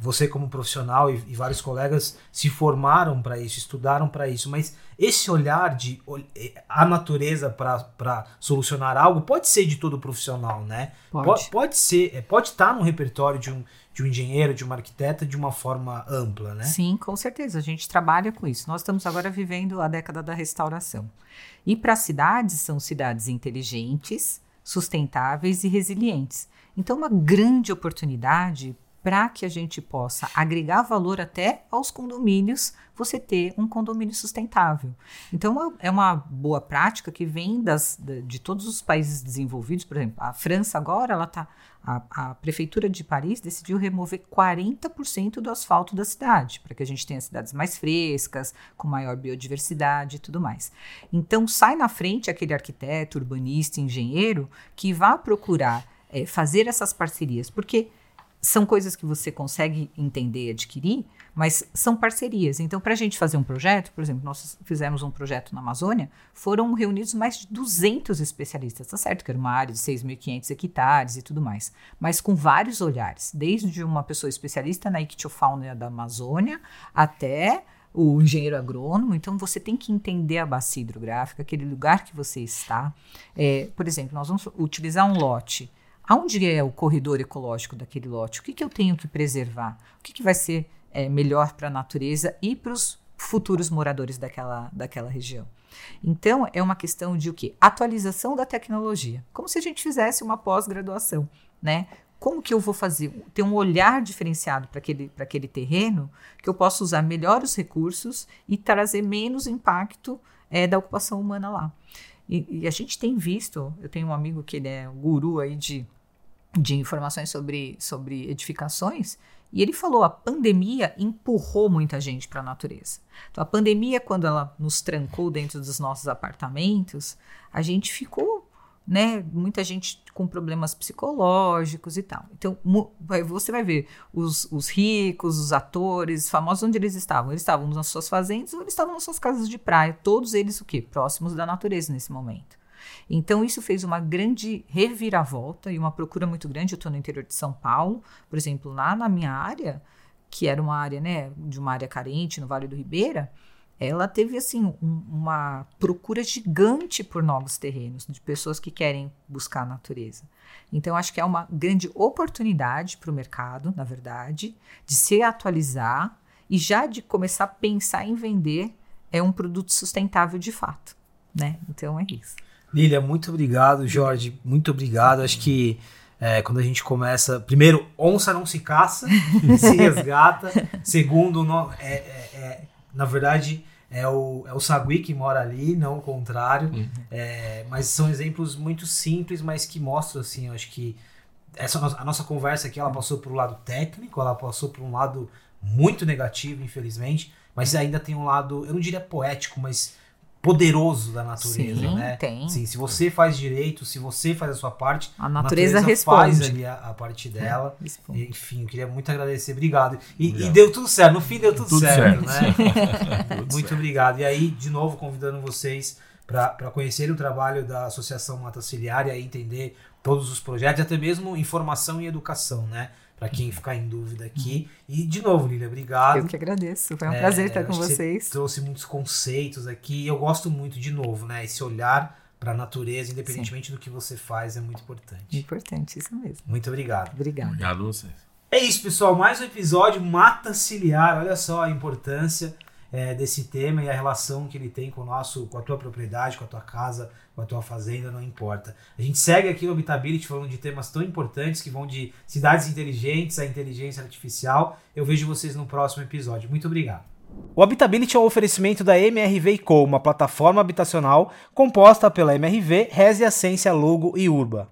você como profissional e, e vários colegas se formaram para isso, estudaram para isso, mas esse olhar de eh, a natureza para solucionar algo pode ser de todo profissional, né? Pode, pode, pode ser, eh, pode estar no repertório de um, de um engenheiro, de uma arquiteta de uma forma ampla, né? Sim, com certeza. A gente trabalha com isso. Nós estamos agora vivendo a década da restauração. E para cidades, são cidades inteligentes, sustentáveis e resilientes. Então, uma grande oportunidade para que a gente possa agregar valor até aos condomínios, você ter um condomínio sustentável. Então, é uma boa prática que vem das, de todos os países desenvolvidos. Por exemplo, a França agora, ela tá, a, a Prefeitura de Paris decidiu remover 40% do asfalto da cidade, para que a gente tenha cidades mais frescas, com maior biodiversidade e tudo mais. Então, sai na frente aquele arquiteto, urbanista, engenheiro, que vá procurar é, fazer essas parcerias, porque são coisas que você consegue entender e adquirir, mas são parcerias. Então, para a gente fazer um projeto, por exemplo, nós fizemos um projeto na Amazônia, foram reunidos mais de 200 especialistas. Tá certo que era uma área de 6.500 hectares e tudo mais, mas com vários olhares, desde uma pessoa especialista na ictiofauna da Amazônia até o engenheiro agrônomo, então você tem que entender a bacia hidrográfica, aquele lugar que você está. É, por exemplo, nós vamos utilizar um lote Aonde é o corredor ecológico daquele lote? O que, que eu tenho que preservar? O que, que vai ser é, melhor para a natureza e para os futuros moradores daquela, daquela região? Então, é uma questão de o quê? Atualização da tecnologia. Como se a gente fizesse uma pós-graduação, né? Como que eu vou fazer? Ter um olhar diferenciado para aquele, aquele terreno que eu possa usar melhor os recursos e trazer menos impacto é, da ocupação humana lá. E, e, a gente tem visto, eu tenho um amigo que ele é um guru aí de, de informações sobre, sobre edificações, e ele falou: a pandemia empurrou muita gente para a natureza. Então, a pandemia, quando ela nos trancou dentro dos nossos apartamentos, a gente ficou, né? Muita gente com problemas psicológicos e tal. Então, você vai ver os, os ricos, os atores, famosos, onde eles estavam? Eles estavam nas suas fazendas ou eles estavam nas suas casas de praia. Todos eles, o quê? Próximos da natureza nesse momento. Então, isso fez uma grande reviravolta e uma procura muito grande. Eu estou no interior de São Paulo, por exemplo, lá na minha área, que era uma área, né, de uma área carente no Vale do Ribeira, ela teve assim um, uma procura gigante por novos terrenos, de pessoas que querem buscar a natureza. Então, acho que é uma grande oportunidade para o mercado, na verdade, de se atualizar e já de começar a pensar em vender é um produto sustentável de fato, né? Então é isso. Lilia, muito obrigado. Jorge, muito obrigado. Acho que é, quando a gente começa. Primeiro, onça não se caça, se resgata. Segundo, no, é, é, é, na verdade, é o, é o Sagui que mora ali, não o contrário. Uhum. É, mas são exemplos muito simples, mas que mostram, assim, eu acho que essa, a nossa conversa aqui, ela passou por um lado técnico, ela passou por um lado muito negativo, infelizmente, mas ainda tem um lado, eu não diria poético, mas poderoso da natureza, Sim, né? Tem. Sim, se você faz direito, se você faz a sua parte, a natureza, a natureza responde. faz ali a, a parte é, dela. É, Enfim, eu queria muito agradecer, obrigado. E, obrigado. e, deu tudo certo, no fim deu tudo, tudo certo, certo, né? muito certo. obrigado. E aí, de novo, convidando vocês para conhecerem o trabalho da Associação Mata Ciliar e aí entender todos os projetos, até mesmo informação e educação, né? Para quem ficar em dúvida aqui. E, de novo, Lília, obrigado. Eu que agradeço. Foi um é, prazer estar com vocês. Você trouxe muitos conceitos aqui. Eu gosto muito, de novo, né? Esse olhar para a natureza, independentemente Sim. do que você faz, é muito importante. Importante, isso mesmo. Muito obrigado. Obrigado. Obrigado a vocês. É isso, pessoal. Mais um episódio Mata Ciliar. Olha só a importância é, desse tema e a relação que ele tem com, o nosso, com a tua propriedade, com a tua casa, quanto a fazenda, não importa. A gente segue aqui no Habitability falando de temas tão importantes que vão de cidades inteligentes à inteligência artificial. Eu vejo vocês no próximo episódio. Muito obrigado. O Habitability é um oferecimento da MRV Co, uma plataforma habitacional composta pela MRV, Resi, Ciência, Logo e Urba.